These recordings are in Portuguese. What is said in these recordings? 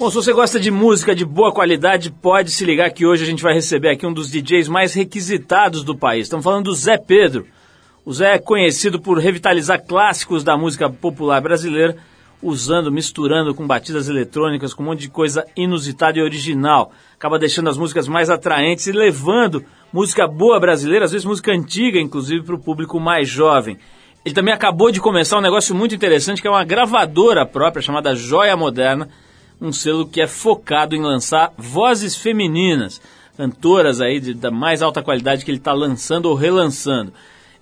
Bom, se você gosta de música de boa qualidade, pode se ligar que hoje a gente vai receber aqui um dos DJs mais requisitados do país. Estamos falando do Zé Pedro. O Zé é conhecido por revitalizar clássicos da música popular brasileira, usando, misturando com batidas eletrônicas, com um monte de coisa inusitada e original. Acaba deixando as músicas mais atraentes e levando música boa brasileira, às vezes música antiga, inclusive, para o público mais jovem. Ele também acabou de começar um negócio muito interessante, que é uma gravadora própria chamada Joia Moderna, um selo que é focado em lançar vozes femininas, cantoras aí de, da mais alta qualidade que ele está lançando ou relançando.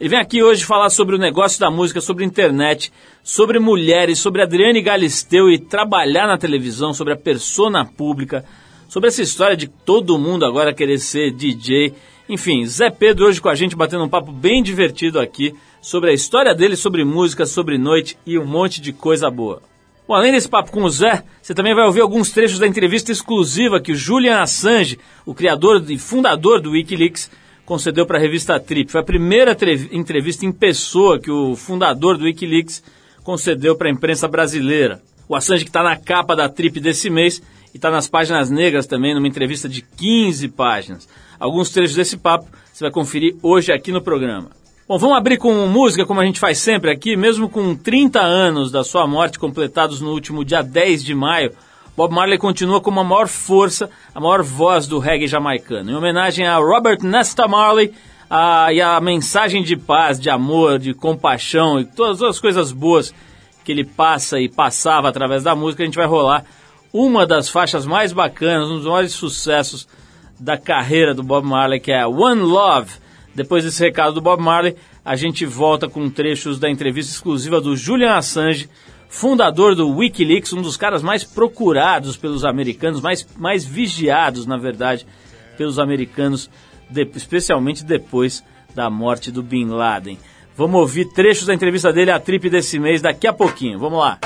Ele vem aqui hoje falar sobre o negócio da música, sobre internet, sobre mulheres, sobre Adriane Galisteu e trabalhar na televisão, sobre a persona pública, sobre essa história de todo mundo agora querer ser DJ. Enfim, Zé Pedro hoje com a gente batendo um papo bem divertido aqui sobre a história dele, sobre música, sobre noite e um monte de coisa boa. Bom, além desse papo com o Zé, você também vai ouvir alguns trechos da entrevista exclusiva que o Julian Assange, o criador e fundador do Wikileaks, concedeu para a revista Trip. Foi a primeira entrevista em pessoa que o fundador do Wikileaks concedeu para a imprensa brasileira. O Assange que está na capa da Trip desse mês e está nas páginas negras também, numa entrevista de 15 páginas. Alguns trechos desse papo você vai conferir hoje aqui no programa. Bom, vamos abrir com música, como a gente faz sempre aqui, mesmo com 30 anos da sua morte completados no último dia 10 de maio, Bob Marley continua como a maior força, a maior voz do reggae jamaicano. Em homenagem a Robert Nesta Marley a, e a mensagem de paz, de amor, de compaixão e todas as coisas boas que ele passa e passava através da música, a gente vai rolar uma das faixas mais bacanas, um dos maiores sucessos da carreira do Bob Marley, que é One Love depois desse recado do Bob Marley, a gente volta com trechos da entrevista exclusiva do Julian Assange, fundador do Wikileaks, um dos caras mais procurados pelos americanos, mais, mais vigiados, na verdade, pelos americanos, de, especialmente depois da morte do Bin Laden. Vamos ouvir trechos da entrevista dele à trip desse mês daqui a pouquinho. Vamos lá.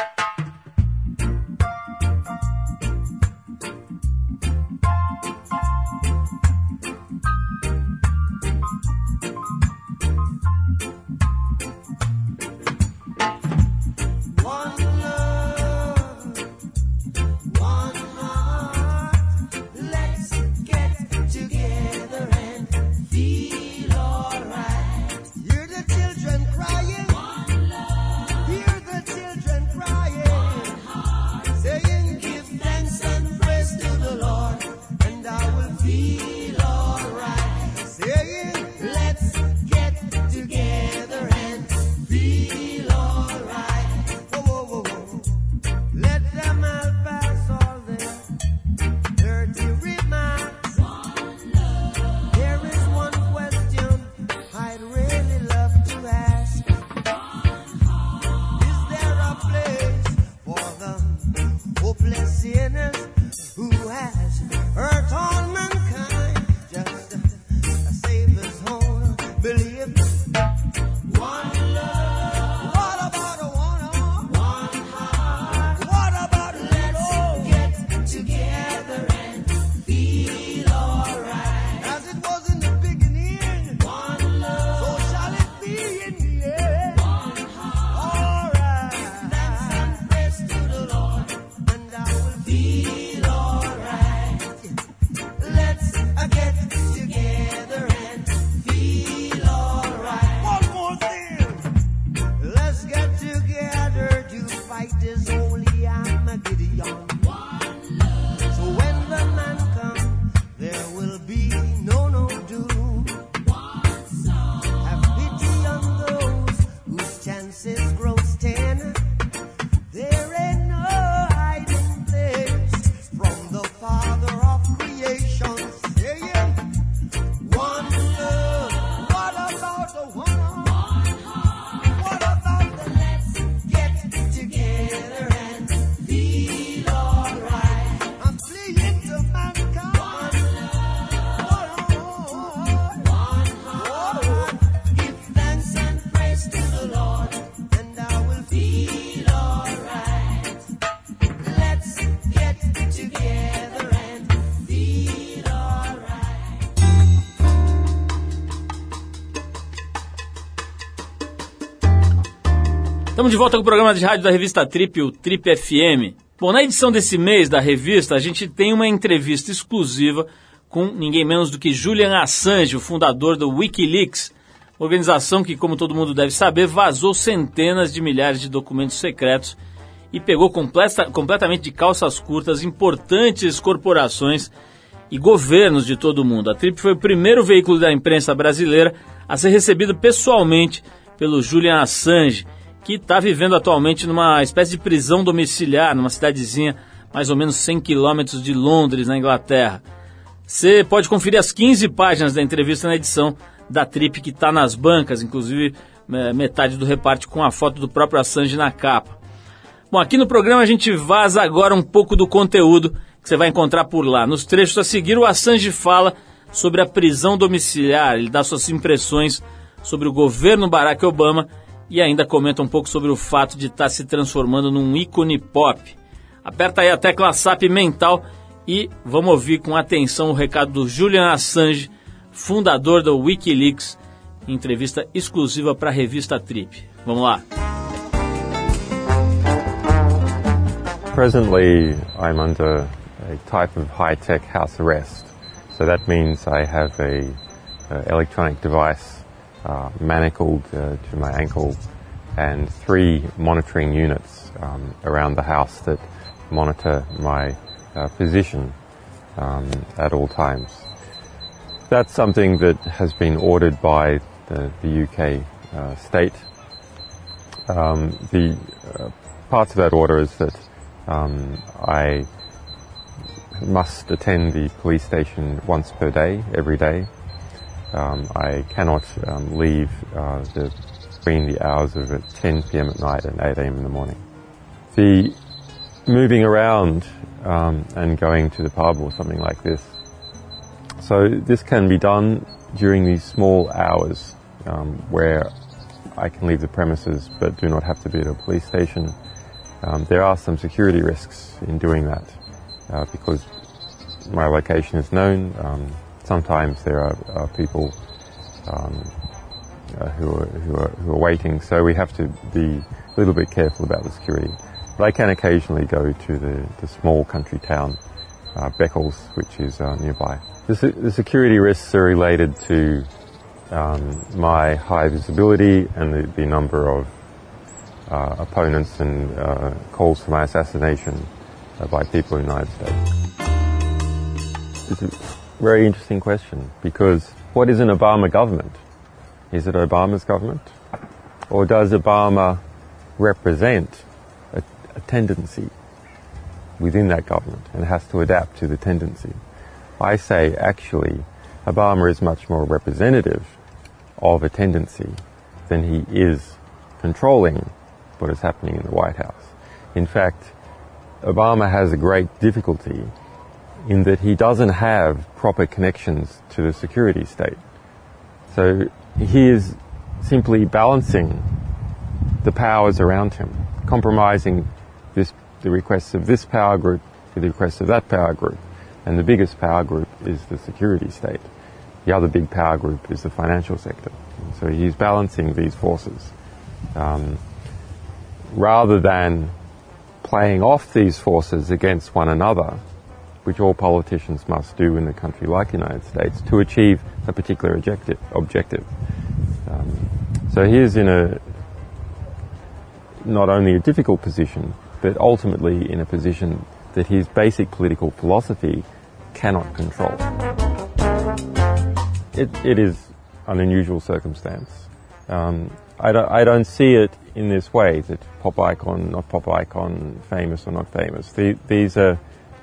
Estamos de volta com o programa de rádio da revista Trip, o Trip FM. Bom, na edição desse mês da revista, a gente tem uma entrevista exclusiva com ninguém menos do que Julian Assange, o fundador do Wikileaks, organização que, como todo mundo deve saber, vazou centenas de milhares de documentos secretos e pegou completa, completamente de calças curtas importantes corporações e governos de todo o mundo. A Trip foi o primeiro veículo da imprensa brasileira a ser recebido pessoalmente pelo Julian Assange, que está vivendo atualmente numa espécie de prisão domiciliar, numa cidadezinha mais ou menos 100 quilômetros de Londres, na Inglaterra. Você pode conferir as 15 páginas da entrevista na edição da Trip que está nas bancas, inclusive é, metade do reparte com a foto do próprio Assange na capa. Bom, aqui no programa a gente vaza agora um pouco do conteúdo que você vai encontrar por lá. Nos trechos a seguir, o Assange fala sobre a prisão domiciliar, ele dá suas impressões sobre o governo Barack Obama e ainda comenta um pouco sobre o fato de estar tá se transformando num ícone pop. Aperta aí a tecla SAP mental e vamos ouvir com atenção o recado do Julian Assange, fundador do Wikileaks, em entrevista exclusiva para a revista Trip. Vamos lá. Presently, I'm under a type of high-tech house arrest. So that means I have a, a electronic device uh, manacled uh, to my ankle and three monitoring units um, around the house that monitor my uh, position um, at all times. That's something that has been ordered by the, the UK uh, state. Um, the uh, parts of that order is that um, I must attend the police station once per day, every day. Um, I cannot um, leave uh, the, between the hours of 10 p.m. at night and 8 a.m. in the morning. The moving around um, and going to the pub or something like this. So this can be done during these small hours um, where I can leave the premises but do not have to be at a police station um, there are some security risks in doing that uh, because my location is known. Sometimes there are, are people um, uh, who, are, who, are, who are waiting, so we have to be a little bit careful about the security. But I can occasionally go to the, the small country town, uh, Beccles, which is uh, nearby. The, the, security risks are related to um, my high visibility and the, the number of uh, opponents and uh, calls for my assassination uh, by people in the United States? Very interesting question because what is an Obama government? Is it Obama's government? Or does Obama represent a, a tendency within that government and has to adapt to the tendency? I say actually Obama is much more representative of a tendency than he is controlling what is happening in the White House. In fact, Obama has a great difficulty in that he doesn't have proper connections to the security state. So he is simply balancing the powers around him, compromising this, the requests of this power group with the requests of that power group. And the biggest power group is the security state. The other big power group is the financial sector. So he's balancing these forces. Um, rather than playing off these forces against one another, which all politicians must do in a country like the United States to achieve a particular objective. objective. Um, so he is in a not only a difficult position, but ultimately in a position that his basic political philosophy cannot control. It, it is an unusual circumstance. Um, I, don't, I don't see it in this way that pop icon, not pop icon, famous or not famous. The, these are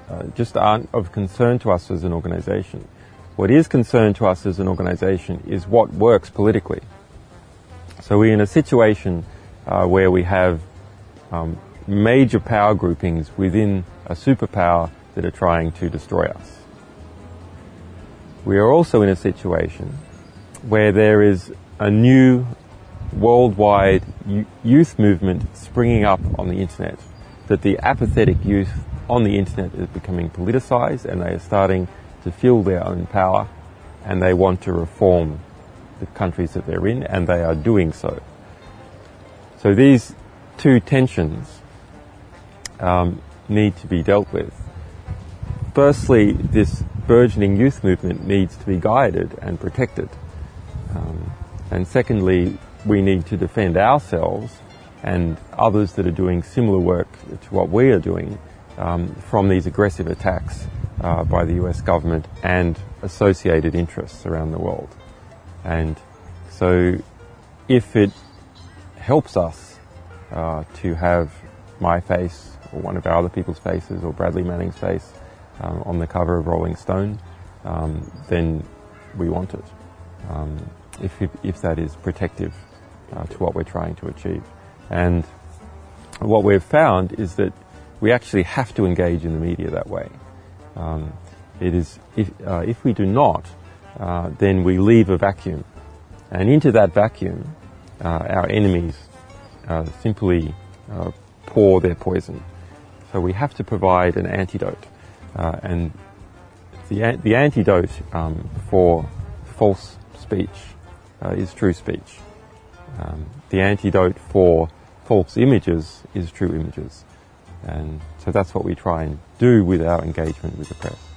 uh, just aren't of concern to us as an organization. What is concern to us as an organization is what works politically. So we're in a situation uh, where we have um, major power groupings within a superpower that are trying to destroy us. We are also in a situation where there is a new worldwide youth movement springing up on the internet. That the apathetic youth on the internet is becoming politicized and they are starting to feel their own power and they want to reform the countries that they're in and they are doing so. So these two tensions um, need to be dealt with. Firstly, this burgeoning youth movement needs to be guided and protected. Um, and secondly, we need to defend ourselves and others that are doing similar work to what we are doing um, from these aggressive attacks uh, by the US government and associated interests around the world. And so, if it helps us uh, to have my face or one of our other people's faces or Bradley Manning's face um, on the cover of Rolling Stone, um, then we want it. Um, if, if, that is protective uh, to what we're trying to achieve. And what we've found is that we actually have to engage in the media that way. Um, it is if, uh, if we do not, uh, then we leave a vacuum, and into that vacuum, uh, our enemies uh, simply uh, pour their poison. So we have to provide an antidote, uh, and the the antidote um, for false speech is true speech. Um, the antidote for false images is true images. And so that's what we try and do with our engagement with the press.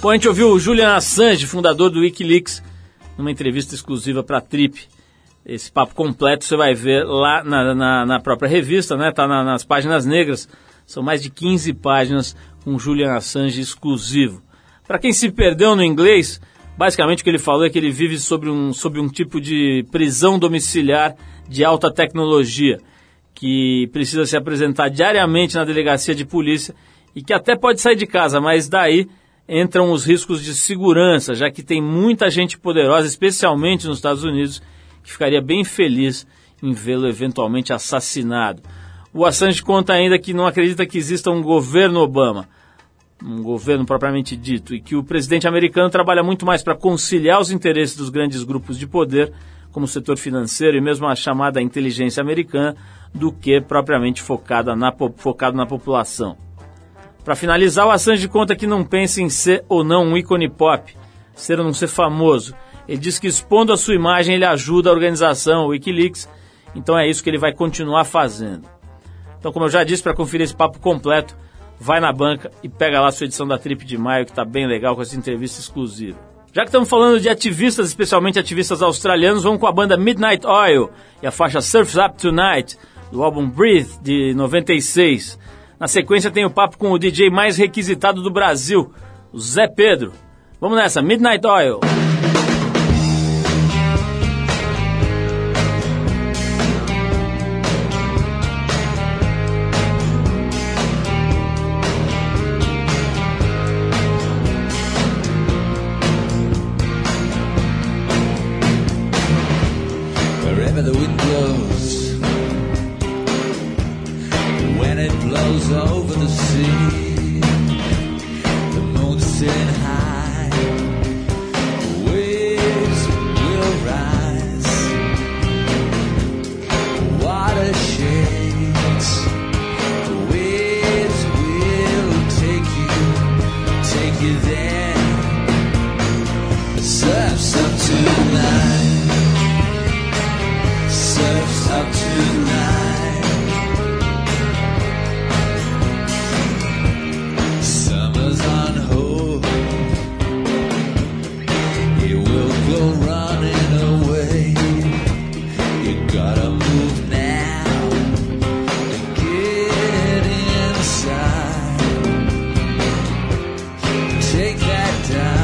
Bom, a gente ouviu o Julian Assange, fundador do Wikileaks, numa entrevista exclusiva para a Trip. Esse papo completo você vai ver lá na, na, na própria revista, né? Tá na, nas páginas negras. São mais de 15 páginas com Julian Assange exclusivo. Para quem se perdeu no inglês, basicamente o que ele falou é que ele vive sob um, sob um tipo de prisão domiciliar de alta tecnologia que precisa se apresentar diariamente na delegacia de polícia e que até pode sair de casa, mas daí entram os riscos de segurança, já que tem muita gente poderosa, especialmente nos Estados Unidos, que ficaria bem feliz em vê-lo eventualmente assassinado. O Assange conta ainda que não acredita que exista um governo Obama, um governo propriamente dito, e que o presidente americano trabalha muito mais para conciliar os interesses dos grandes grupos de poder, como o setor financeiro e mesmo a chamada inteligência americana, do que propriamente focada na, focado na população. Para finalizar, o Assange conta que não pensa em ser ou não um ícone pop, ser ou não ser famoso. Ele diz que expondo a sua imagem ele ajuda a organização, o Wikileaks, então é isso que ele vai continuar fazendo. Então, como eu já disse, para conferir esse papo completo, vai na banca e pega lá a sua edição da Trip de Maio, que está bem legal com essa entrevista exclusiva. Já que estamos falando de ativistas, especialmente ativistas australianos, vamos com a banda Midnight Oil e a faixa Surf's Up Tonight, do álbum Breathe, de 96. Na sequência tem o papo com o DJ mais requisitado do Brasil, o Zé Pedro. Vamos nessa, Midnight Oil. down.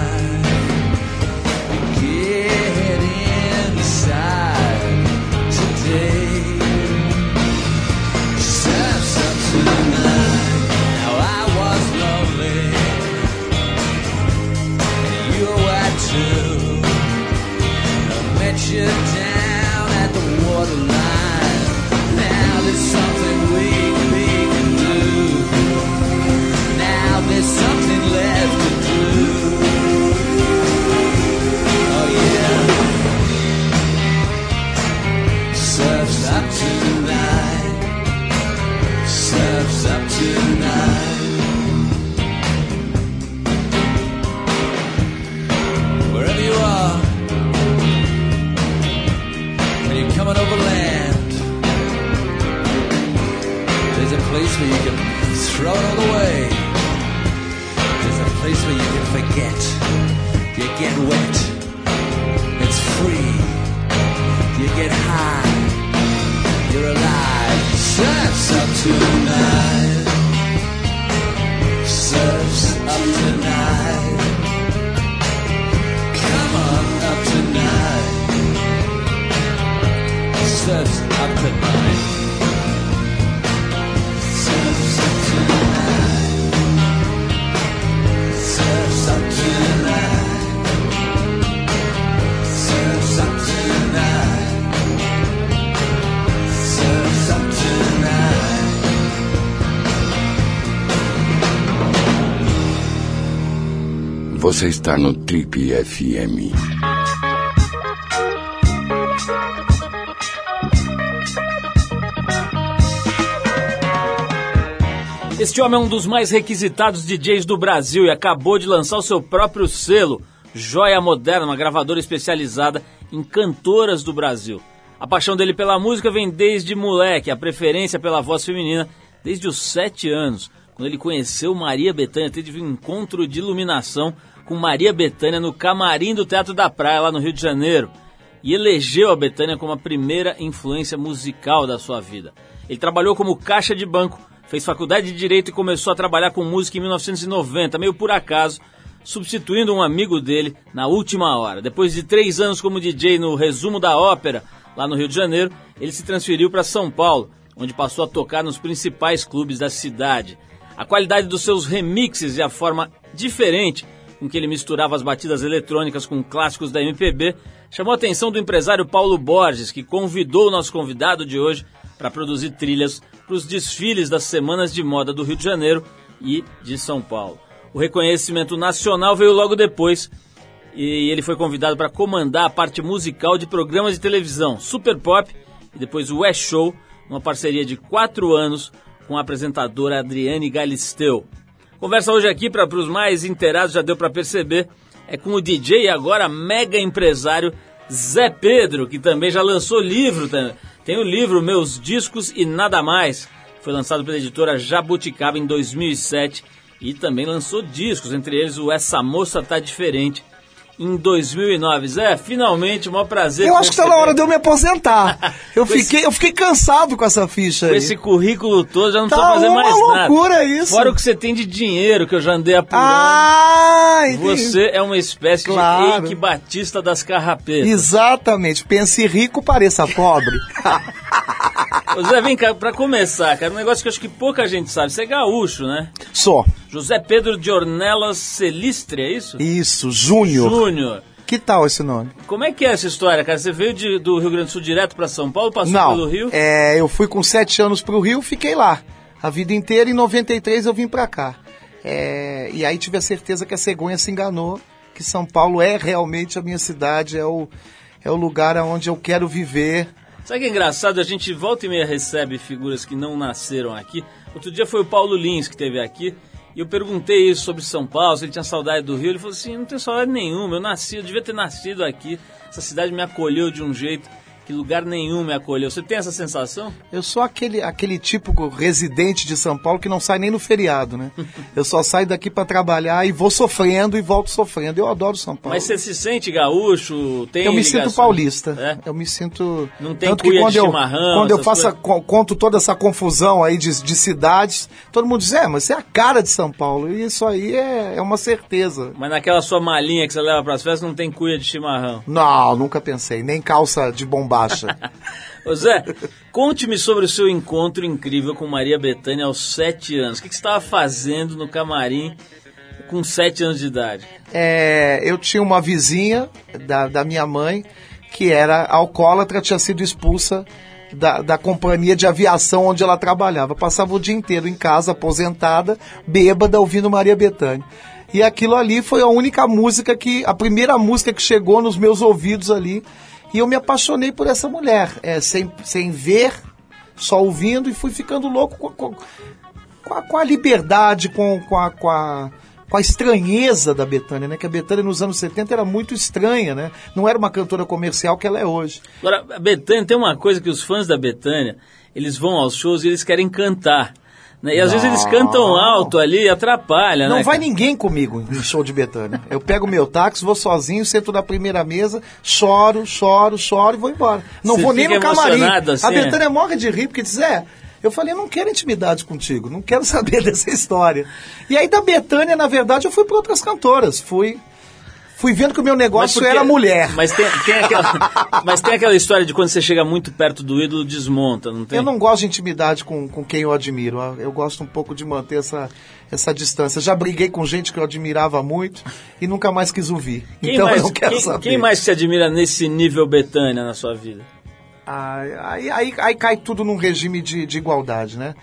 Você está no Trip FM. Este homem é um dos mais requisitados DJs do Brasil e acabou de lançar o seu próprio selo, Joia Moderna, uma gravadora especializada em cantoras do Brasil. A paixão dele pela música vem desde moleque, a preferência pela voz feminina desde os sete anos, quando ele conheceu Maria Bethânia, teve um encontro de iluminação com Maria Bethânia no camarim do Teatro da Praia, lá no Rio de Janeiro, e elegeu a Bethânia como a primeira influência musical da sua vida. Ele trabalhou como caixa de banco, fez faculdade de Direito e começou a trabalhar com música em 1990, meio por acaso, substituindo um amigo dele na última hora. Depois de três anos como DJ no Resumo da Ópera, lá no Rio de Janeiro, ele se transferiu para São Paulo, onde passou a tocar nos principais clubes da cidade. A qualidade dos seus remixes e a forma diferente com que ele misturava as batidas eletrônicas com clássicos da MPB chamou a atenção do empresário Paulo Borges, que convidou o nosso convidado de hoje para produzir trilhas para os desfiles das semanas de moda do Rio de Janeiro e de São Paulo. O reconhecimento nacional veio logo depois e ele foi convidado para comandar a parte musical de programas de televisão Super Pop e depois o West Show, uma parceria de quatro anos com a apresentadora Adriane Galisteu. Conversa hoje aqui para os mais inteirados, já deu para perceber, é com o DJ e agora mega empresário Zé Pedro, que também já lançou livro. Tem o livro Meus Discos e Nada Mais. Foi lançado pela editora Jabuticaba em 2007 e também lançou discos, entre eles o Essa Moça Tá Diferente, em 2009. Zé, finalmente, um maior prazer. Eu acho que está na hora de eu me aposentar. Eu fiquei, eu fiquei cansado com essa ficha Com aí. esse currículo todo, já não Tá fazendo uma mais nada. loucura isso. Fora o que você tem de dinheiro, que eu já andei apurando. Ah. Você é uma espécie Claro. de Eike Batista das Carrapetas. Exatamente. Pense rico, pareça pobre. Ô, Zé, vem cá, pra começar, cara, um negócio que eu acho que pouca gente sabe. Você é gaúcho, né? Só. José Pedro de Ornelas Celistre, é isso? Isso, Júnior. Júnior. Que tal esse nome? Como é que é essa história, cara? Você veio de- do Rio Grande do Sul direto pra São Paulo, passou Não, pelo Rio? é, eu fui com sete anos pro Rio, fiquei lá. A vida inteira, em 93 eu vim pra cá. É, e aí tive a certeza que a cegonha se enganou, que São Paulo é realmente a minha cidade, é o, é o lugar onde eu quero viver. Sabe que é engraçado? A gente volta e meia recebe figuras que não nasceram aqui. Outro dia foi o Paulo Lins que esteve aqui. E eu perguntei isso sobre São Paulo, se ele tinha saudade do Rio. Ele falou assim: não tenho saudade nenhuma. Eu nasci, eu devia ter nascido aqui. Essa cidade me acolheu de um jeito que lugar nenhum me acolheu. Você tem essa sensação? Eu sou aquele, aquele típico residente de São Paulo que não sai nem no feriado, né? Eu só saio daqui para trabalhar e vou sofrendo e volto sofrendo. Eu adoro São Paulo. Mas você se sente gaúcho? Tem Eu me ligação? sinto paulista. É? Eu me sinto. Não tem Tanto que quando de eu, chimarrão, quando eu faço coisas? co- conto toda essa confusão aí de, de cidades, todo mundo diz, é, mas você é a cara de São Paulo. E isso aí é, é uma certeza. Mas naquela sua malinha que você leva pras festas não tem cuia de chimarrão. Não, nunca pensei. Nem calça de bombacha. Ô Zé, conte-me sobre o seu encontro incrível com Maria Bethânia aos sete anos. O que que você estava fazendo no camarim com sete anos de idade? É, eu tinha uma vizinha da, da minha mãe que era alcoólatra, tinha sido expulsa da, da companhia de aviação onde ela trabalhava. Passava o dia inteiro em casa, aposentada, bêbada, ouvindo Maria Bethânia. E aquilo ali foi a única música que, a primeira música que chegou nos meus ouvidos ali. E eu me apaixonei por essa mulher, é, sem, sem ver, só ouvindo, e fui ficando louco com, com, com a, com a liberdade, com, com, a, com, a, com a estranheza da Betânia, né? Que a Betânia nos anos 70 era muito estranha, né? Não era uma cantora comercial que ela é hoje. Agora, a Betânia, tem uma coisa que os fãs da Betânia, eles vão aos shows e eles querem cantar. Né? E às vezes eles cantam alto ali e atrapalha, Não né? vai cara? ninguém comigo em show de Betânia. Eu pego meu táxi, vou sozinho, sento na primeira mesa, choro, choro, choro e vou embora. Não Você vou nem no camarim. assim, a é? Betânia morre de rir, porque diz, é, eu falei, eu não quero intimidade contigo, não quero saber dessa história. E aí da Betânia, na verdade, eu fui para outras cantoras. Fui, fui vendo que o meu negócio porque- era mulher. Mas tem, tem aquela, mas tem aquela história de quando você chega muito perto do ídolo, desmonta, não tem? Eu não gosto de intimidade com, com quem eu admiro. Eu gosto um pouco de manter essa, essa distância. Já briguei com gente que eu admirava muito e nunca mais quis ouvir. Quem então mais, eu não quero quem, saber. quem mais se admira nesse nível Betânia na sua vida? Aí, aí, aí, aí cai tudo num regime de, de igualdade, né?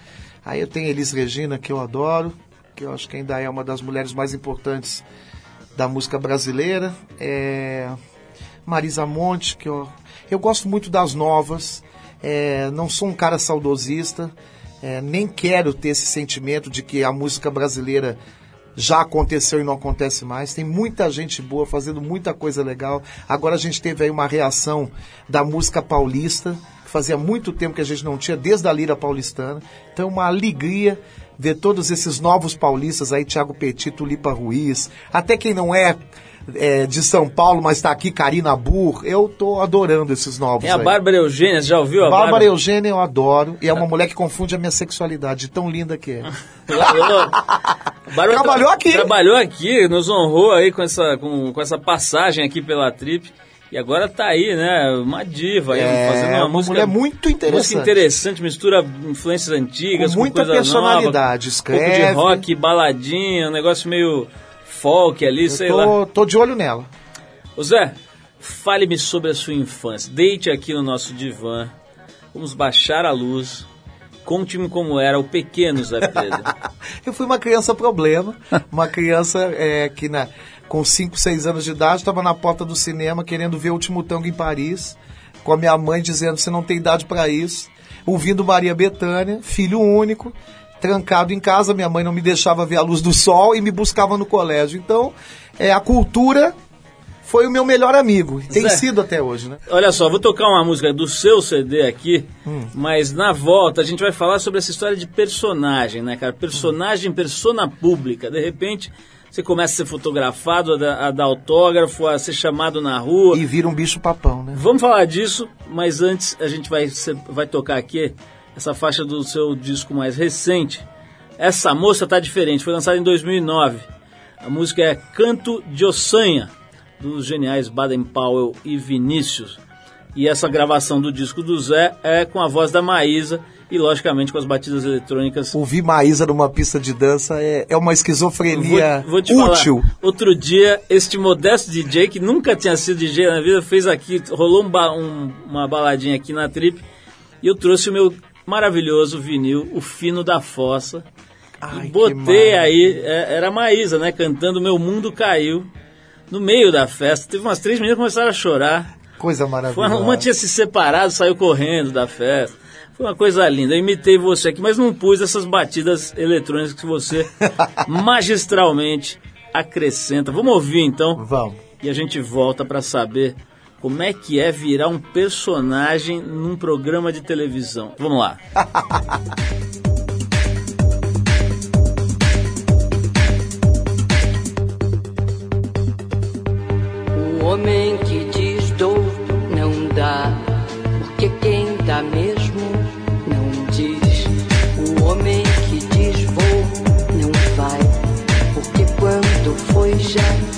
Aí eu tenho Elis Regina, que eu adoro, que eu acho que ainda é uma das mulheres mais importantes da música brasileira. É... Marisa Monte, que eu, eu gosto muito das novas. É, não sou um cara saudosista, é, nem quero ter esse sentimento de que a música brasileira já aconteceu e não acontece mais. Tem muita gente boa fazendo muita coisa legal. Agora a gente teve aí uma reação da música paulista, que fazia muito tempo que a gente não tinha, desde a lira paulistana. Então, uma alegria ver todos esses novos paulistas aí, Thiago Petit, Tulipa Ruiz, até quem não é, é, de São Paulo, mas está aqui, Karina Burr. Eu tô adorando esses novos. Tem a aí. Bárbara Eugênia, você já ouviu a Bárbara Bárbara? Eugênia eu adoro, e é uma mulher que confunde a minha sexualidade, de tão linda que é. Bárbara Trabalhou aqui. Trabalhou aqui, nos honrou aí com essa, com, com essa passagem aqui pela Trip. E agora tá aí, né? Uma diva aí, É, fazendo uma, uma música. mulher muito interessante. Música interessante, mistura influências antigas, Com muita coisa personalidade, nova, Um pouco de escreve. rock, baladinha, um negócio meio folk ali, sei Eu lá. tô, tô de olho nela. Ô Zé, fale-me sobre a sua infância. Deite aqui no nosso divã. Vamos baixar a luz. Conte-me como era o pequeno Zé Pedro. Eu fui uma criança problema, uma criança é, que na, com 5, 6 anos de idade estava na porta do cinema querendo ver o último tango em Paris, com a minha mãe dizendo você não tem idade para isso, ouvindo Maria Bethânia, filho único, trancado em casa, minha mãe não me deixava ver a luz do sol e me buscava no colégio. Então, é, a cultura foi o meu melhor amigo, tem Zé. sido até hoje, né? Olha só, vou tocar uma música do seu CD aqui, Hum. mas na volta a gente vai falar sobre essa história de personagem, né, cara? Personagem, persona pública. De repente, você começa a ser fotografado, a dar, a dar autógrafo, a ser chamado na rua. E vira um bicho papão, né? Vamos falar disso, mas antes a gente vai, vai tocar aqui essa faixa do seu disco mais recente. Essa moça tá diferente, foi lançada em 2009. A música é Canto de Ossanha, dos geniais Baden Powell e Vinícius. E essa gravação do disco do Zé é com a voz da Maísa e, logicamente, com as batidas eletrônicas. Ouvir Maísa numa pista de dança é, é uma esquizofrenia Vou, vou te útil. falar, outro dia, este modesto DJ, que nunca tinha sido DJ na vida, fez aqui, rolou um ba- um- uma baladinha aqui na trip, e eu trouxe o meu maravilhoso vinil, o Fino da Fossa, Ai, e botei aí, é, era a Maísa, né, cantando Meu Mundo Caiu, no meio da festa, teve umas três meninas que começaram a chorar, Coisa maravilhosa. uma, uma tinha se separado, saiu correndo da festa. Foi uma coisa linda. Eu imitei você aqui, mas não pus essas batidas eletrônicas que você magistralmente acrescenta. Vamos ouvir então Vamos. e a gente volta para saber como é que é virar um personagem num programa de televisão. Vamos lá. O homem que diz foi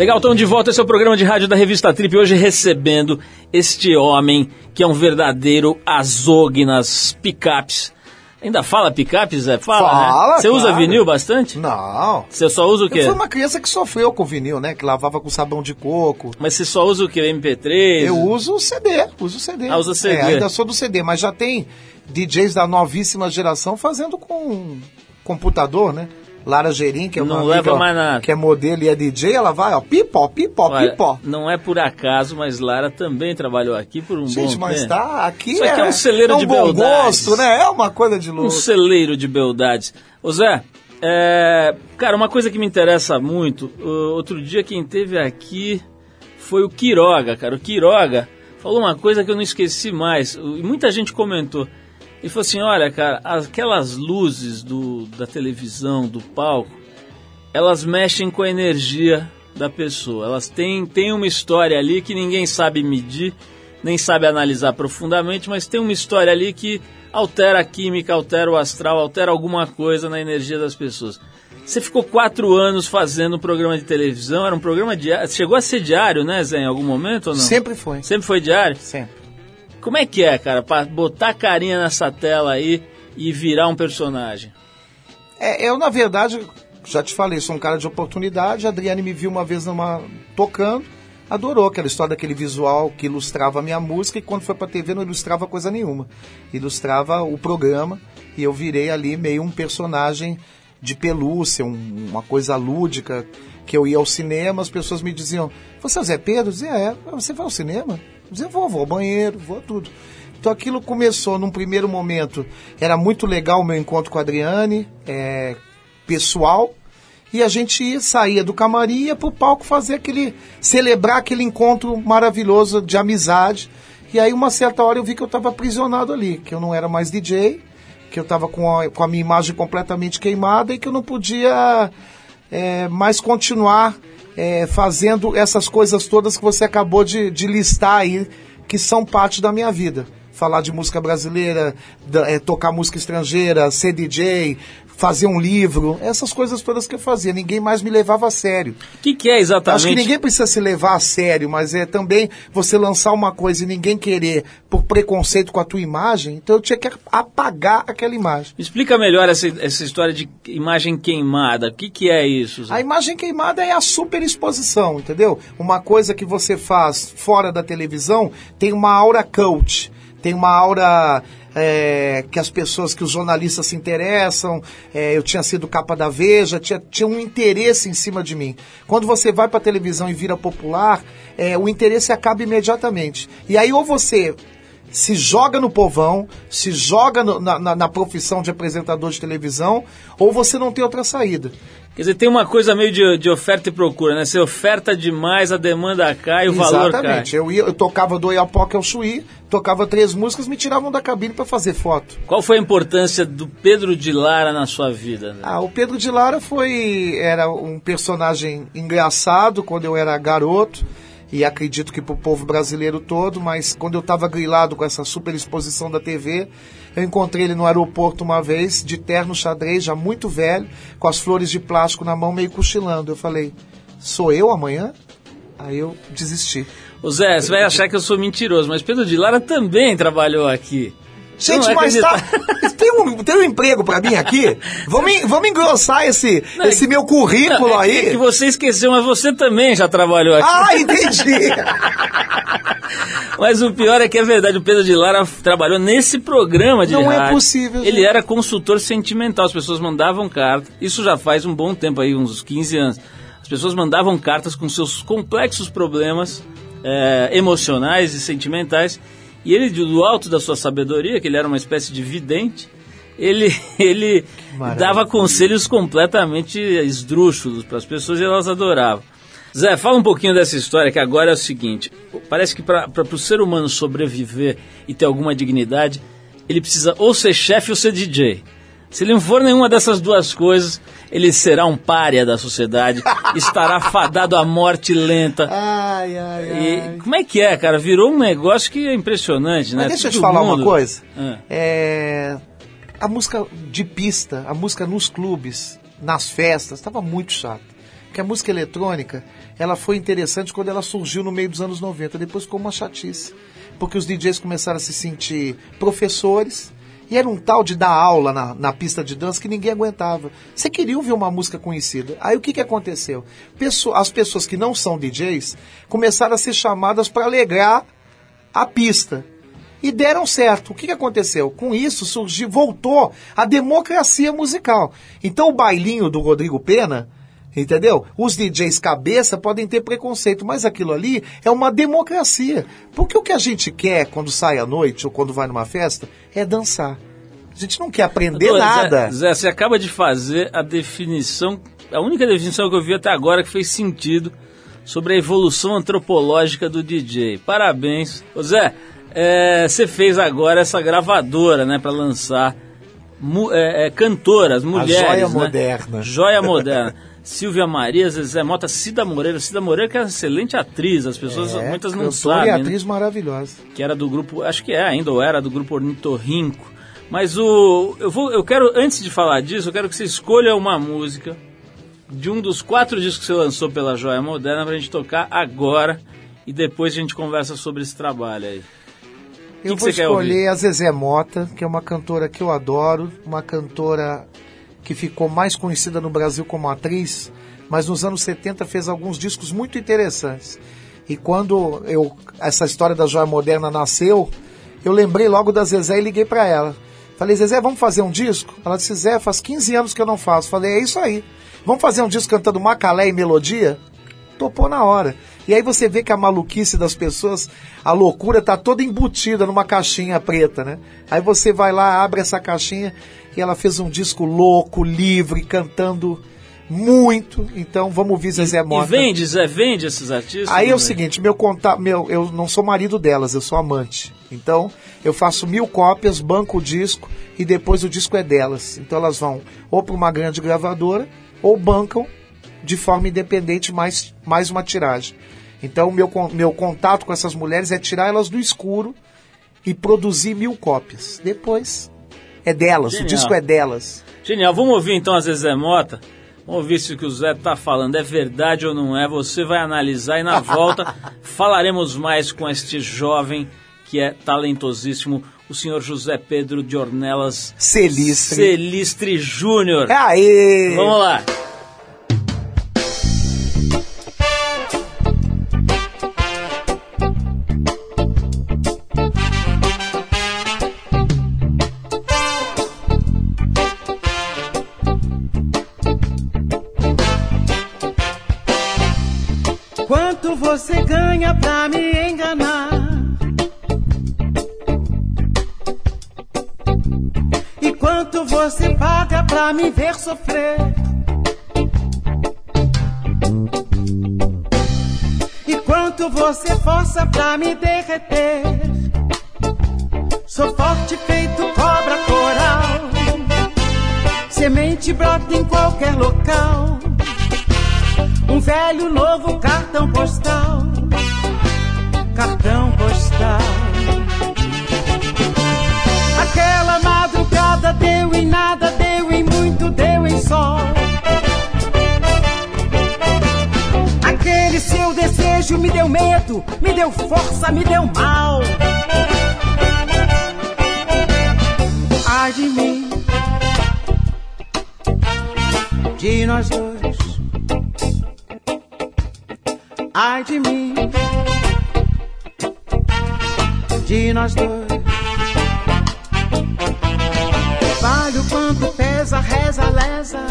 Legal, estamos de volta. Esse é o programa de rádio da revista Trip. Hoje recebendo este homem que é um verdadeiro azogue nas picapes. Ainda fala picapes, Zé? Fala, Fala, né? Você usa vinil bastante? Não. Você só usa o quê? Eu fui uma criança que sofreu com vinil, né? Que lavava com sabão de coco. Mas você só usa o quê? MP3? Eu uso o CD, uso o CD. Ah, usa CD. É, ainda sou do CD, mas já tem DJs da novíssima geração fazendo com computador, né? Lara Gerim, que é uma Não amiga, leva mais nada. que é modelo e é DJ, ela vai, ó, pipó, pipó, Olha, pipó. não é por acaso, mas Lara também trabalhou aqui por um Gente, bom mas tempo. tá aqui Isso aqui é um celeiro é um de bom beldades. gosto, né? É uma coisa de Um louco. celeiro de beldades. Ô Zé, é, cara, uma coisa que me interessa muito, outro dia quem teve aqui foi o Quiroga, cara. O Quiroga falou uma coisa que eu não esqueci mais, e muita gente comentou. Ele falou assim, olha, cara, aquelas luzes do, da televisão, do palco, elas mexem com a energia da pessoa. Elas têm, têm uma história ali que ninguém sabe medir, nem sabe analisar profundamente, mas tem uma história ali que altera a química, altera o astral, altera alguma coisa na energia das pessoas. Você ficou quatro anos fazendo um programa de televisão, era um programa diário. Chegou a ser diário, né, Zé, em algum momento ou não? Sempre foi. Sempre foi diário? Sempre. Como é que é, cara, pra botar carinha nessa tela aí e virar um personagem? É, eu, na verdade, já te falei, sou um cara de oportunidade. A Adriane me viu uma vez numa tocando, adorou aquela história daquele visual que ilustrava a minha música e quando foi pra TV não ilustrava coisa nenhuma. Ilustrava o programa e eu virei ali meio um personagem de pelúcia, um- uma coisa lúdica, que eu ia ao cinema, as pessoas me diziam, você é o Zé Pedro? Eu dizia, é, você vai ao cinema? Eu vou, vou ao banheiro, vou tudo. Então aquilo começou num primeiro momento, era muito legal o meu encontro com a Adriane, é, pessoal, e a gente saía do camarim e ia pro palco fazer aquele, celebrar aquele encontro maravilhoso de amizade. E aí uma certa hora eu vi que eu estava aprisionado ali, que eu não era mais DJ, que eu estava com a, com a minha imagem completamente queimada e que eu não podia é, mais continuar é, fazendo essas coisas todas que você acabou de, de listar aí, que são parte da minha vida. Falar de música brasileira, da- é, tocar música estrangeira, ser DJ, fazer um livro, essas coisas todas que eu fazia. Ninguém mais me levava a sério. O que, que é exatamente? Acho que ninguém precisa se levar a sério, mas é também você lançar uma coisa e ninguém querer por preconceito com a tua imagem, então eu tinha que apagar aquela imagem. Explica melhor essa, essa história de imagem queimada. O que, que é isso? Zé? A imagem queimada é a superexposição, entendeu? Uma coisa que você faz fora da televisão tem uma aura coach, tem uma aura é, que as pessoas, que os jornalistas se interessam. é, eu tinha sido capa da Veja, tinha, tinha um interesse em cima de mim. Quando você vai para a televisão e vira popular, é, o interesse acaba imediatamente. E aí ou você se joga no povão, se joga no- na, na- na profissão de apresentador de televisão, ou você não tem outra saída. Quer dizer, tem uma coisa meio de, de oferta e procura, né? Você oferta demais, a demanda cai, o valor cai. Exatamente. Eu, ia, eu tocava do Iapoca ao Chuí, tocava três músicas, me tiravam da cabine para fazer foto. Qual foi a importância do Pedro de Lara na sua vida? né? Ah, o Pedro de Lara foi era um personagem engraçado quando eu era garoto e acredito que pro povo brasileiro todo, mas quando eu estava grilado com essa super exposição da TV, eu encontrei ele no aeroporto uma vez, de terno xadrez, já muito velho, com as flores de plástico na mão, meio cochilando. Eu falei, sou eu amanhã? Aí eu desisti. Ô Zé, você vai achar que eu sou mentiroso, mas Pedro de Lara também trabalhou aqui. Gente, não mas tá. Tem um, tem um emprego pra mim aqui? Vamos, vamos engrossar esse, Não, esse meu currículo É que- é que aí. você esqueceu, mas você também já trabalhou aqui. Ah, entendi. Mas o pior é que é verdade, o Pedro de Lara trabalhou nesse programa de Não é rádio. possível, Ele gente. era consultor sentimental, as pessoas mandavam cartas. Isso já faz um bom tempo aí, uns 15 anos. As pessoas mandavam cartas com seus complexos problemas eh, emocionais e sentimentais. E ele, do alto da sua sabedoria, que ele era uma espécie de vidente, ele, ele maravilha. dava conselhos completamente esdrúxulos para as pessoas e elas adoravam. Zé, fala um pouquinho dessa história, que agora é o seguinte: parece que para o ser humano sobreviver e ter alguma dignidade, ele precisa ou ser chefe ou ser DJ. Se ele não for nenhuma dessas duas coisas, ele será um pária da sociedade, estará fadado à morte lenta. Ai, ai, ai. E como é que é, cara? Virou um negócio que é impressionante, né? Mas deixa eu te Todo falar mundo- uma coisa. Ah. É, a música de pista, a música nos clubes, nas festas, estava muito chata. Porque a música eletrônica, ela foi interessante quando ela surgiu no meio dos anos 90, depois ficou uma chatice. Porque os DJs começaram a se sentir professores, e era um tal de dar aula na, na pista de dança que ninguém aguentava. Você queria ouvir uma música conhecida. Aí o que, que aconteceu? Pesso- as pessoas que não são DJs começaram a ser chamadas para alegrar a pista. E deram certo. O que, que aconteceu? Com isso surgiu, voltou a democracia musical. Então o bailinho do Rodrigo Pena, entendeu? Os DJs cabeça podem ter preconceito, mas aquilo ali é uma democracia. Porque o que a gente quer quando sai à noite ou quando vai numa festa é dançar. A gente não quer aprender Zé- nada. Zé, você acaba de fazer a definição, a única definição que eu vi até agora que fez sentido sobre a evolução antropológica do DJ. Parabéns. Ô Zé, é, você fez agora essa gravadora, né, para lançar mu- é, é, cantoras, mulheres. joia né? moderna. Joia moderna. Silvia Maria, Zezé Mota, Cida Moreira. Cida Moreira que é uma excelente atriz, as pessoas, É, muitas não sabem. e né? atriz maravilhosa. que era do grupo, acho que é ainda, ou era do grupo Ornitorrinco. Mas o eu vou, eu quero antes de falar disso, eu quero que você escolha uma música de um dos quatro discos que você lançou pela Joia Moderna pra gente tocar agora e depois a gente conversa sobre esse trabalho aí. Eu que vou quer escolher a Zezé Mota, que é uma cantora que eu adoro, uma cantora que ficou mais conhecida no Brasil como atriz, mas nos anos 70 fez alguns discos muito interessantes. E quando eu, essa história da joia moderna nasceu, eu lembrei logo da Zezé e liguei para ela. Falei, Zezé, vamos fazer um disco? Ela disse, Zé, faz 15 anos que eu não faço. Falei, é isso aí. Vamos fazer um disco cantando Macalé e melodia? topou na hora. E aí você vê que a maluquice das pessoas, a loucura tá toda embutida numa caixinha preta, né? Aí você vai lá, abre essa caixinha e ela fez um disco louco, livre, cantando muito. Então vamos ouvir Zezé E Mota. vende, Zé, vende esses artistas? Aí é o seguinte, meu contato, meu, eu não sou marido delas, eu sou amante. Então, eu faço mil cópias, banco o disco e depois o disco é delas. Então elas vão ou para uma grande gravadora ou bancam de forma independente mais, mais uma tiragem. Então, meu, meu contato com essas mulheres é tirar elas do escuro e produzir mil cópias. Depois é delas, Genial. o disco é delas. Genial, vamos ouvir então a Zezé Mota? Vamos ver se o que o Zé tá falando é verdade ou não é. Você vai analisar e na volta falaremos mais com este jovem que é talentosíssimo, o senhor José Pedro de Ornelas Celistre. Celistre Júnior. Aê! Vamos lá. Me ver sofrer? E quanto você força pra me derreter? Sou forte feito cobra coral. Semente brota em qualquer local. Um velho novo cartão postal. Me deu medo, me deu força, me deu mal. Ai de mim, de nós dois. Ai de mim, de nós dois. Vale o quanto pesa, reza, lesa,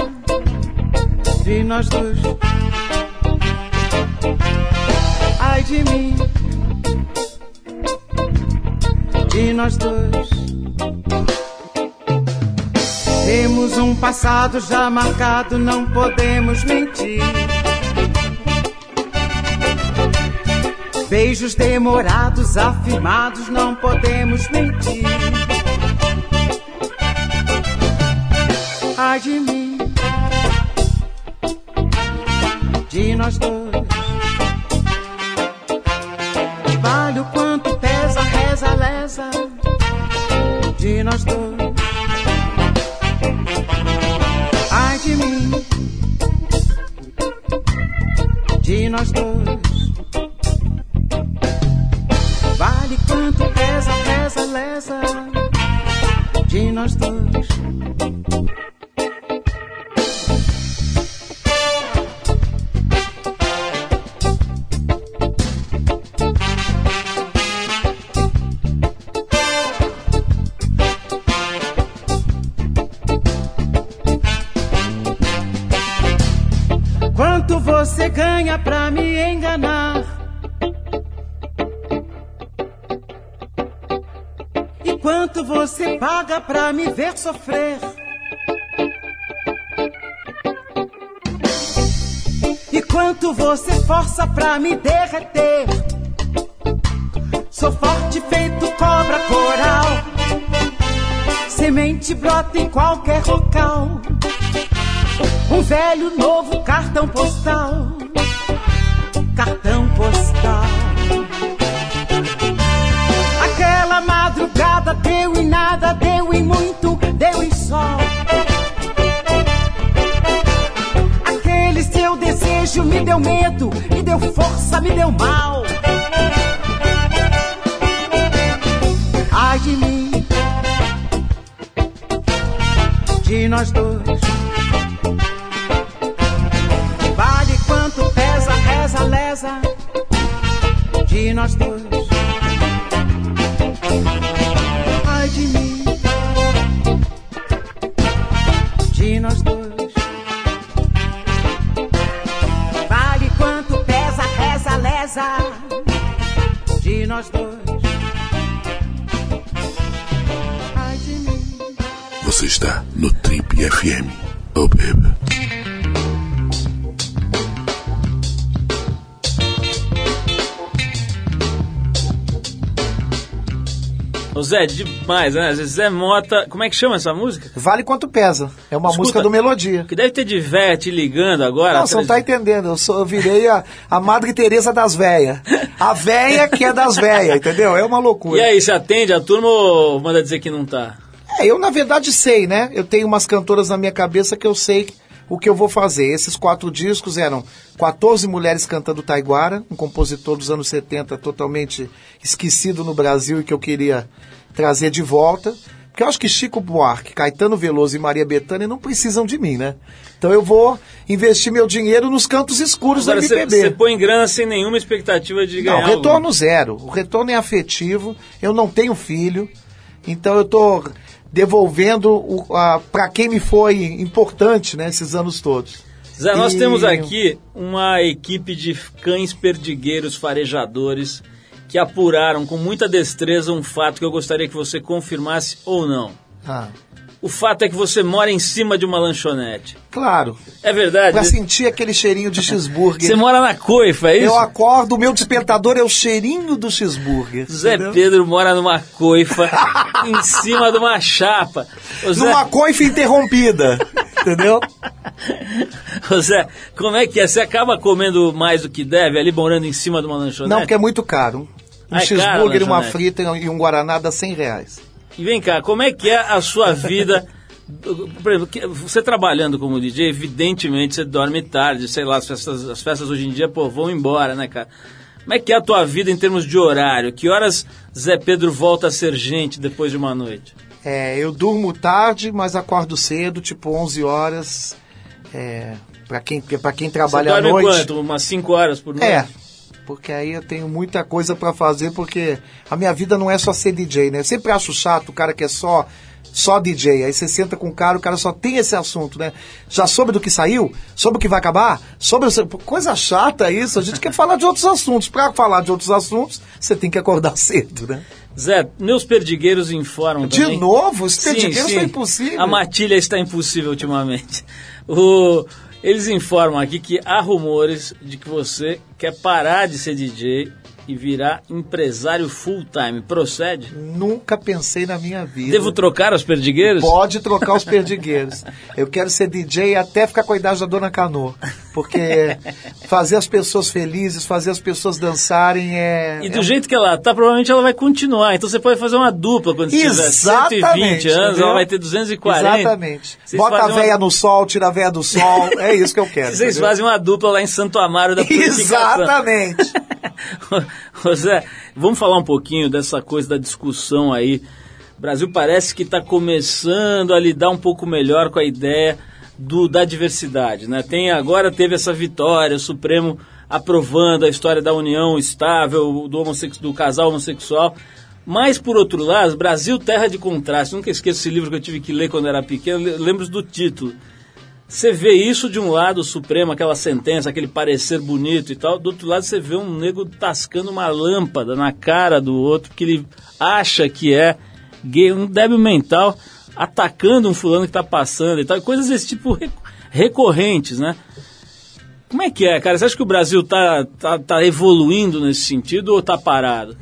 de nós dois. Temos um passado já marcado, não podemos mentir. Beijos demorados, afirmados, não podemos mentir. Ai de mim, de nós dois. Vale o quanto pesa, reza, lesa, de nós dois. Pra me ver sofrer? E quanto você força pra me derreter? Sou forte feito cobra coral. Semente brota em qualquer local. Um velho novo cartão postal. Sol. Aquele seu desejo me deu medo, me deu força, me deu mal. Ai de mim, de nós dois. Vale quanto pesa, reza, lesa de nós dois. De nós dois. Ai de mim. Você está no Trip FM. Oh. Zé, demais, né? Zé Mota, como é que chama essa música? Vale quanto pesa. É uma Escuta, música do Melodia. Que deve ter de véia te ligando agora. Não, você não tá entendendo. Eu, sou, eu virei a, a Madre Teresa das véias. A véia que é das véias, entendeu? É uma loucura. E aí, você atende a turma ou manda dizer que não tá? É, eu na verdade sei, né? Eu tenho umas cantoras na minha cabeça que eu sei o que eu vou fazer. Esses quatro discos eram 14 mulheres cantando Taiguara, um compositor dos anos 70 totalmente esquecido no Brasil e que eu queria trazer de volta. Porque eu acho que Chico Buarque, Caetano Veloso e Maria Bethânia não precisam de mim, né? Então eu vou investir meu dinheiro nos cantos escuros Agora, da MPB. você põe grana sem nenhuma expectativa de ganhar. Não, retorno zero. O retorno é afetivo. Eu não tenho filho. Então eu tô devolvendo para quem me foi importante né, esses anos todos. Zé, nós E- temos aqui uma equipe de cães perdigueiros farejadores que apuraram com muita destreza um fato que eu gostaria que você confirmasse ou não. Ah, O fato é que você mora em cima de uma lanchonete. claro. É verdade? Para sentir aquele cheirinho de cheeseburger. Você mora na coifa, é isso? Eu acordo, o meu despertador é o cheirinho do cheeseburger. Zé entendeu? Pedro mora numa coifa em cima de uma chapa. Zé, Numa coifa interrompida. entendeu? ô Zé, como é que é? Você acaba comendo mais do que deve ali morando em cima de uma lanchonete? Não, porque é muito caro. Um é cheeseburger, uma frita e um guaraná dá 100 reais. E vem cá, como é que é a sua vida? Por exemplo, você trabalhando como DJ, evidentemente você dorme tarde, sei lá, as festas, as festas hoje em dia, pô, vão embora, né, cara? Como é que é a tua vida em termos de horário? Que horas Zé Pedro volta a ser gente depois de uma noite? É, eu durmo tarde, mas acordo cedo, tipo 11 horas. É, para quem, pra quem trabalha você à dorme noite. quanto? Umas 5 horas por noite? É, porque aí eu tenho muita coisa pra fazer, porque a minha vida não é só ser DJ, né? Eu sempre acho chato o cara que é só só DJ. Aí você senta com o cara, o cara só tem esse assunto, né? Já soube do que saiu? Soube o que vai acabar? Sobre coisa chata isso. A gente quer falar de outros assuntos. Pra falar de outros assuntos, você tem que acordar cedo, né? Zé, meus perdigueiros informam De também. novo? Os Sim, perdigueiros sim. são impossíveis. A matilha está impossível ultimamente. O- eles informam aqui que há rumores de que você quer parar de ser DJ e virar empresário full time. Procede? Nunca pensei na minha vida. Devo trocar os perdigueiros? Pode trocar os perdigueiros. Eu quero ser DJ até ficar com a idade da Dona Canoa. Porque fazer as pessoas felizes, fazer as pessoas dançarem é. E do é jeito que ela tá, provavelmente ela vai continuar. Então você pode fazer uma dupla quando você tiver Exatamente, 120 anos, entendeu? ela vai ter 240. Exatamente. Vocês Bota a fazem uma- véia no sol, tira a véia do sol. É isso que eu quero. Vocês entendeu? fazem uma dupla lá em Santo Amaro da. Exatamente. José, vamos falar um pouquinho dessa coisa da discussão aí. O Brasil parece que está começando a lidar um pouco melhor com a ideia do, da diversidade. Né? Tem, agora teve essa vitória, o Supremo aprovando a história da união estável, do, do casal homossexual. Mas, por outro lado, Brasil, terra de contraste. Nunca esqueço esse livro que eu tive que ler quando era pequeno, le- lembro do título. Você vê isso de um lado, o Supremo, aquela sentença, aquele parecer bonito e tal, do outro lado você vê um nego tascando uma lâmpada na cara do outro que ele acha que é gay, um débil mental, atacando um fulano que está passando e tal, coisas desse tipo re- recorrentes, né? Como é que é, cara? Você acha que o Brasil tá, tá, tá evoluindo nesse sentido ou tá parado?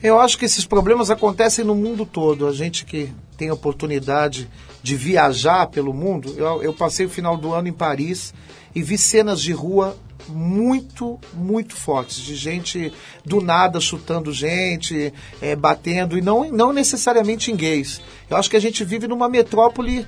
Eu acho que esses problemas acontecem no mundo todo. A gente que tem a oportunidade de viajar pelo mundo, eu, eu passei o final do ano em Paris e vi cenas de rua muito, muito fortes, de gente do nada chutando gente, eh, batendo, e não, não necessariamente em gays. Eu acho que a gente vive numa metrópole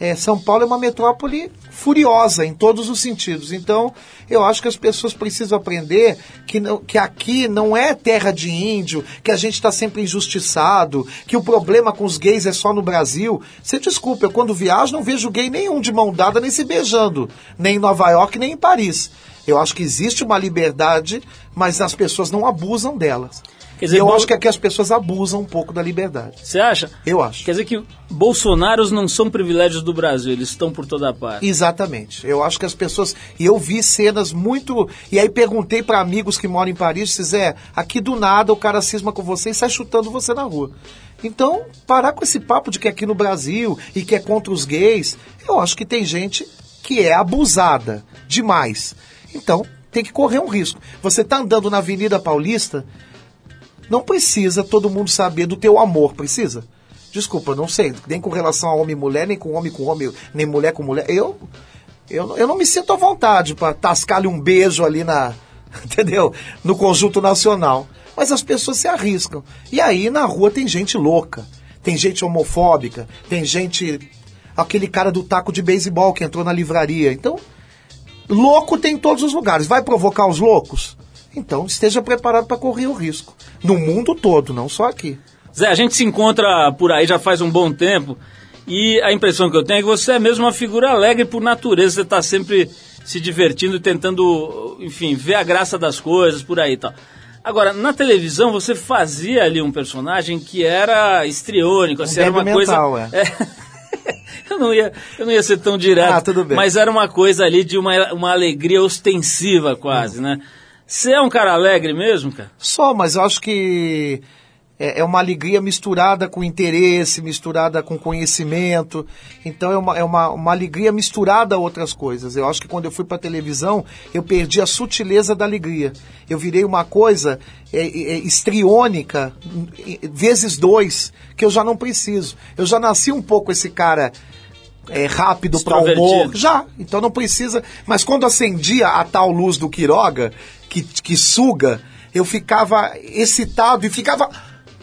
é, São Paulo é uma metrópole furiosa em todos os sentidos. Então, eu acho que as pessoas precisam aprender que, não- que aqui não é terra de índio, que a gente está sempre injustiçado, que o problema com os gays é só no Brasil. Você desculpa, eu quando viajo não vejo gay nenhum de mão dada nem se beijando, nem em Nova York, nem em Paris. Eu acho que existe uma liberdade, mas as pessoas não abusam delas. Quer dizer, eu Bol- acho que aqui as pessoas abusam um pouco da liberdade. Você acha? Eu acho. Quer dizer que bolsonaros não são privilégios do Brasil, eles estão por toda parte. Exatamente. Eu acho que as pessoas. E eu vi cenas muito. E aí perguntei para amigos que moram em Paris, se Zé, aqui do nada o cara cisma com você e sai chutando você na rua. Então, parar com esse papo de que aqui no Brasil e que é contra os gays, eu acho que tem gente que é abusada demais. Então, tem que correr um risco. Você tá andando na Avenida Paulista, não precisa todo mundo saber do teu amor, precisa? Desculpa, não sei, nem com relação a homem e mulher, nem com homem com homem, nem mulher com mulher. Eu, eu, eu não me sinto à vontade para tascar-lhe um beijo ali na, entendeu? No conjunto nacional. Mas as pessoas se arriscam. E aí na rua tem gente louca, tem gente homofóbica, tem gente aquele cara do taco de beisebol que entrou na livraria. Então, louco tem em todos os lugares. Vai provocar os loucos? Então esteja preparado para correr o risco. No mundo todo, não só aqui. Zé, a gente se encontra por aí já faz um bom tempo e a impressão que eu tenho é que você é mesmo uma figura alegre por natureza. Você está sempre se divertindo e tentando, enfim, ver a graça das coisas por aí e tal. Agora, na televisão você fazia ali um personagem que era histriônico, assim, era uma débil coisa. mental, é. eu, não ia, eu não ia ser tão direto. Ah, tudo bem. Mas era uma coisa ali de uma, uma alegria ostensiva, quase, né? Você é um cara alegre mesmo, cara? Só, mas eu acho que é, é uma alegria misturada com interesse, misturada com conhecimento. Então é uma, é uma, uma alegria misturada a outras coisas. Eu acho que quando eu fui para televisão, eu perdi a sutileza da alegria. Eu virei uma coisa é, é, estriônica, vezes dois, que eu já não preciso. Eu já nasci um pouco esse cara é, rápido para humor. Já, então não precisa. Mas quando acendia a tal luz do Quiroga, que, que suga, eu ficava excitado e ficava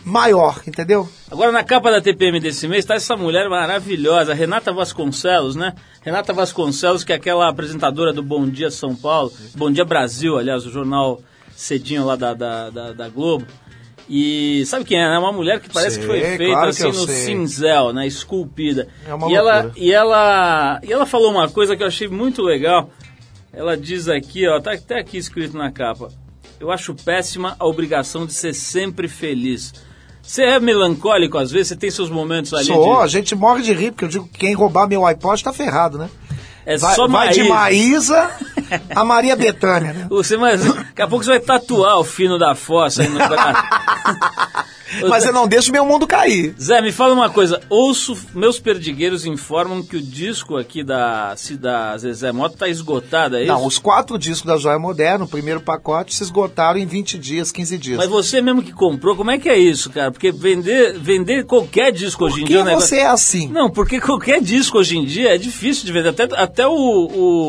maior, entendeu? Agora, na capa da TPM desse mês, está essa mulher maravilhosa, Renata Vasconcelos, né? Renata Vasconcelos, que é aquela apresentadora do Bom Dia São Paulo, Bom Dia Brasil, aliás, o jornal cedinho lá da, da, da, da Globo. E sabe quem é? né? Uma mulher que parece Sei, que foi feita claro assim no sei. cinzel, né? Esculpida. É uma e, ela, e, ela, e ela falou uma coisa que eu achei muito legal. Ela diz aqui, ó, tá até aqui escrito na capa. Eu acho péssima a obrigação de ser sempre feliz. Você é melancólico às vezes? Você tem seus momentos ali Sou, a de... gente morre de rir, porque eu digo que quem roubar meu iPod tá ferrado, né? É Vai, só vai de Maísa. Maísa a Maria Bethânia, né? Você, mas, daqui a pouco você vai tatuar o fino da fossa aí no braço. Mas eu não deixo meu mundo cair. Zé, me fala uma coisa. Ouço, meus perdigueiros informam que o disco aqui da, da Zezé Mota tá esgotado, é isso? Não, os quatro discos da Joia Moderna, o primeiro pacote, se esgotaram em 20 dias, 15 dias. Mas você mesmo que comprou, como é que é isso, cara? Porque vender, vender qualquer disco hoje em Por dia... que é negócio- você é assim? Não, porque qualquer disco hoje em dia é difícil de vender. Até, até o,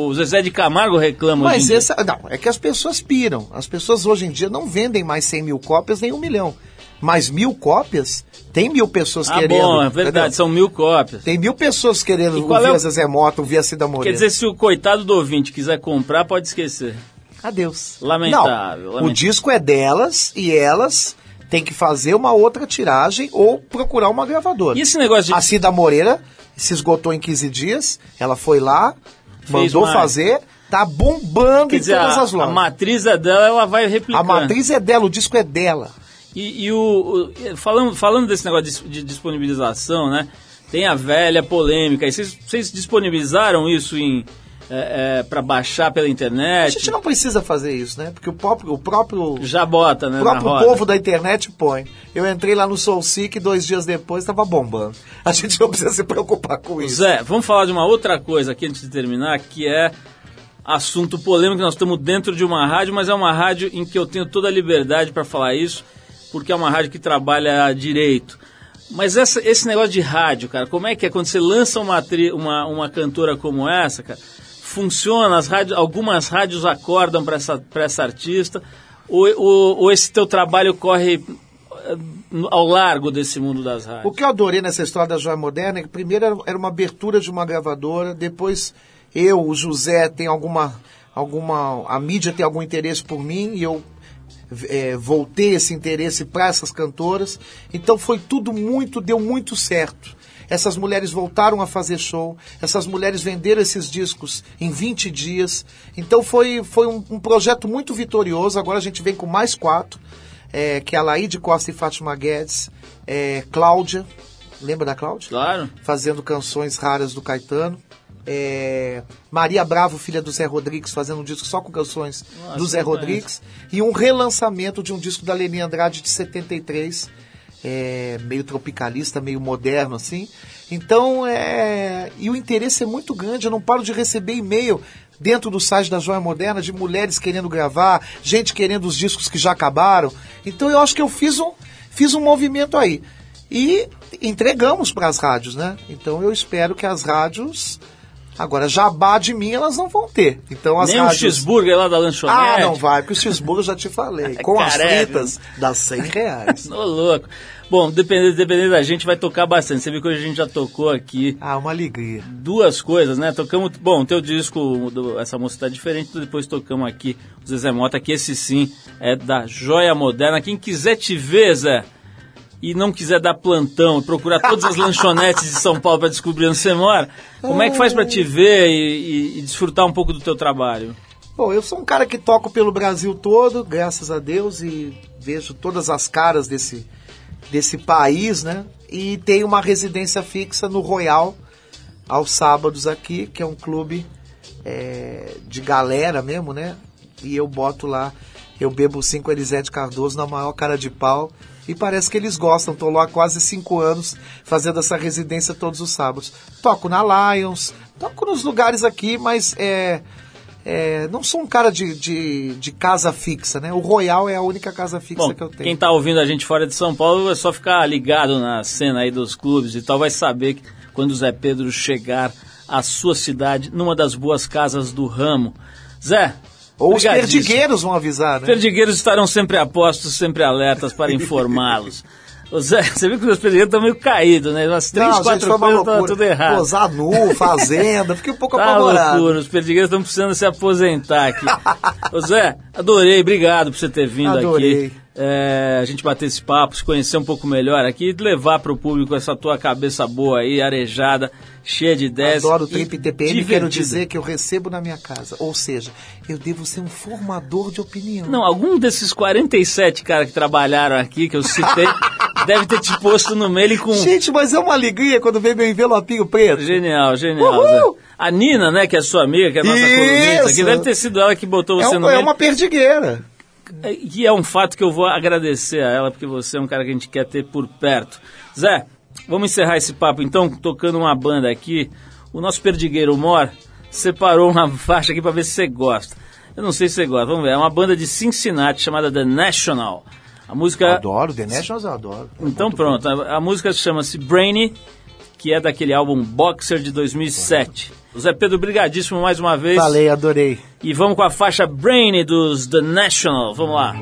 o Zezé de Camargo reclama Mas dia. esse, não, é que as pessoas piram. As pessoas hoje em dia não vendem mais 100 mil cópias nem um milhão. Mas mil cópias, tem mil pessoas Ah, querendo. bom, é verdade, entendeu? são mil cópias. Tem mil pessoas querendo qual ouvir é o- a Zezé Mota, ouvir a Cida Moreira. Quer dizer, se o coitado do ouvinte quiser comprar, pode esquecer. Adeus. Lamentável, Não, lamentável. o disco é delas e elas têm que fazer uma outra tiragem ou procurar uma gravadora. E esse negócio de... A Cida Moreira se esgotou em 15 dias, ela foi lá, Fez mandou mais. fazer, tá bombando Quer em dizer, todas a, as a lojas. matriz é dela, ela vai replicar. A matriz é dela, o disco é dela. E, e o, o- falando, falando desse negócio de, de disponibilização, né? Tem a velha polêmica. E vocês, vocês disponibilizaram isso em para baixar pela A internet? gente não precisa fazer isso, né? Porque o próprio, o próprio, Já bota, né? o próprio povo da internet põe. Eu entrei lá no Soul Seek dois dias depois estava bombando. A gente não precisa se preocupar com isso. Zé, vamos falar de uma outra coisa aqui antes de terminar, que é assunto polêmico. Nós estamos dentro de uma rádio, mas é uma rádio em que eu tenho toda a liberdade para falar isso, porque é uma rádio que trabalha direito. Mas essa- esse negócio de rádio, cara, como é que é quando você lança uma, uma, uma cantora como essa, cara? Funciona, as rádios, algumas rádios acordam para essa, essa artista, ou, ou, ou esse teu trabalho corre eh, ao largo desse mundo das O rádios? que eu adorei nessa história da Joia Moderna é que primeiro era uma abertura de uma gravadora, depois eu, o José, tem alguma. alguma a mídia tem algum interesse por mim e eu eh, voltei esse interesse para essas cantoras. Então foi tudo muito, deu muito certo. Essas mulheres voltaram a fazer show, essas mulheres venderam esses discos em 20 dias. Então foi, foi um, um projeto muito vitorioso. Agora a gente vem com mais quatro, eh, que é a Laíde Costa e Fátima Guedes, eh, Cláudia, lembra da Cláudia? Claro. Fazendo canções raras do Caetano. É, Maria Bravo, filha do Zé Rodrigues, fazendo um disco só com canções Nossa, do Zé Rodrigues. E um relançamento de um disco da Leni Andrade de 73, é, meio tropicalista, meio moderno, assim. Então, é, e o interesse é muito grande, eu não paro de receber e-mail dentro do site da Joia Moderna de mulheres querendo gravar, gente querendo os discos que já acabaram. Então eu acho que eu fiz um, fiz um movimento aí. E entregamos para as rádios, né? Então eu espero que as rádios. Agora, jabá de mim elas não vão ter. Então as Nem um rádios. cheeseburger lá da lanchonete. Ah, não vai, porque o cheeseburger eu já te falei. Com as fritas, dá 100 reais. Ô, louco. Bom, dependendo, dependendo da gente, vai tocar bastante. Você viu que hoje a gente já tocou aqui Ah, uma alegria. duas coisas, né? Tocamos. Bom, teu disco, do- essa música tá diferente, depois tocamos aqui o Zezé Mota, que esse sim é da Joia Moderna. Quem quiser te ver, Zé, e não quiser dar plantão, procurar todas as lanchonetes de São Paulo para descobrir onde você mora, como é que faz para te ver e, e- e desfrutar um pouco do teu trabalho? Bom, eu sou um cara que toco pelo Brasil todo, graças a Deus, e vejo todas as caras desse, desse país, né? E tenho uma residência fixa no Royal, aos sábados aqui, que é um clube é, de galera mesmo, né? E eu boto lá, eu bebo cinco Elisete Cardoso na maior cara de pau. E parece que eles gostam. Estou lá há quase cinco anos fazendo essa residência todos os sábados. Toco na Lions, toco nos lugares aqui, mas é, é, não sou um cara de, de, de casa fixa, né? O Royal é a única casa fixa Bom, que eu tenho. quem tá ouvindo a gente fora de São Paulo é só ficar ligado na cena aí dos clubes e tal, vai saber que quando o Zé Pedro chegar à sua cidade, numa das boas casas do ramo. Zé, Ou os perdigueiros vão avisar, né? Perdigueiros estarão sempre a postos, sempre alertas para informá-los. Zé, você viu que os perdigueiros estão meio caídos, né? Umas três, Não, gente, quatro uma coisas tá tudo errado. Posar nu, fazenda, fiquei um pouco Tá apavorado. loucura, os perdigueiros estão precisando se aposentar aqui. Ô Zé, adorei, obrigado por você ter vindo Adorei. aqui. É, a gente bater esse papo, se conhecer um pouco melhor aqui e levar para o público essa tua cabeça boa aí, arejada, cheia de ideias. Adoro o e Trip TPM, quero divertida. dizer que eu recebo na minha casa. Ou seja, eu devo ser um formador de opinião. Não, algum desses 47 caras que trabalharam aqui, que eu citei, deve ter te posto no mail com... Gente, mas é uma alegria quando vem meu envelopinho preto. Genial, genial, Uhul! Zé. A Nina, né, que é sua amiga, que é a nossa Isso! colunista aqui, deve ter sido ela que botou É, você um- no é mail. uma perdigueira. E é um fato que eu vou agradecer a ela, porque você é um cara que a gente quer ter por perto. Zé, vamos encerrar esse papo então, tocando uma banda aqui. O nosso perdigueiro Mor separou uma faixa aqui para ver se você gosta. Eu não sei se você gosta, vamos ver. É uma banda de Cincinnati chamada The National. A música. Adoro, The Nationals eu adoro. Então pronto, a, a música chama-se Brainy, que é daquele álbum Boxer de 2007. O Zé Pedro, brigadíssimo mais uma vez. Falei, adorei. E vamos com a faixa Brainy dos The National. Vamos lá.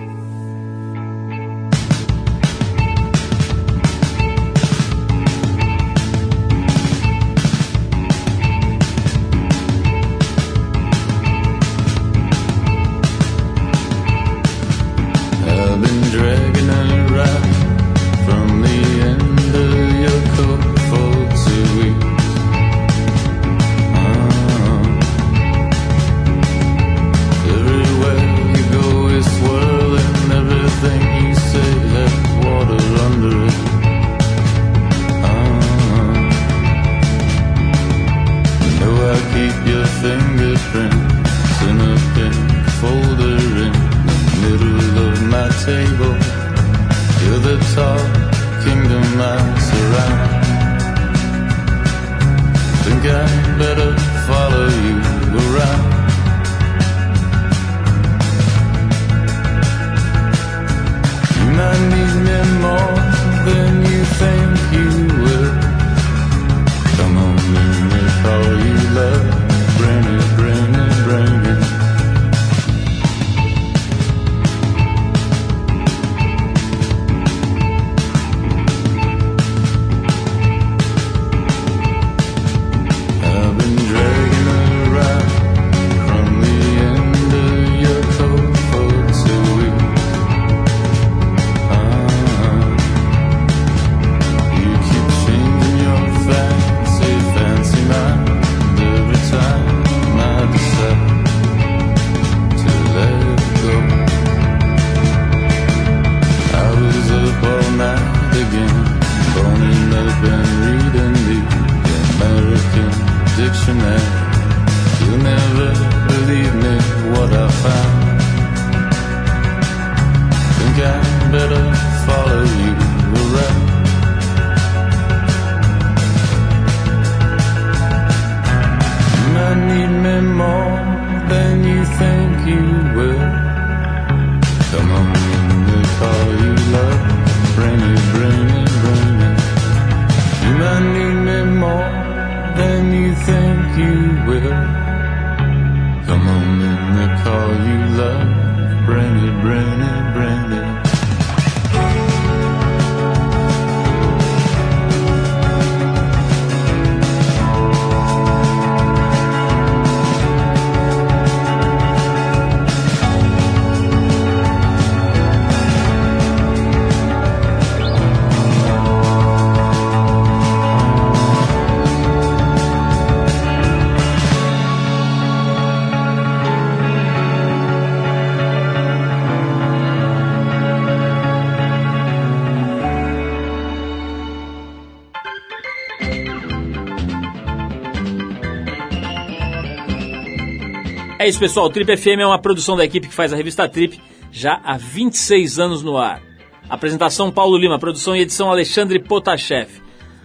É isso, pessoal. O Trip FM é uma produção da equipe que faz a revista Trip já há 26 anos no ar. Apresentação Paulo Lima, produção e edição Alexandre Potashev.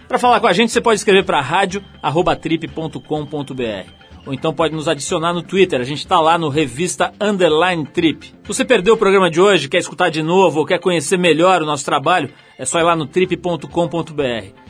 Para falar com a gente, você pode escrever para rádio@trip.com.br ou então pode nos adicionar no Twitter. A gente está lá no Revista Underline Trip. Se você perdeu o programa de hoje, quer escutar de novo ou quer conhecer melhor o nosso trabalho, é só ir lá no trip.com.br.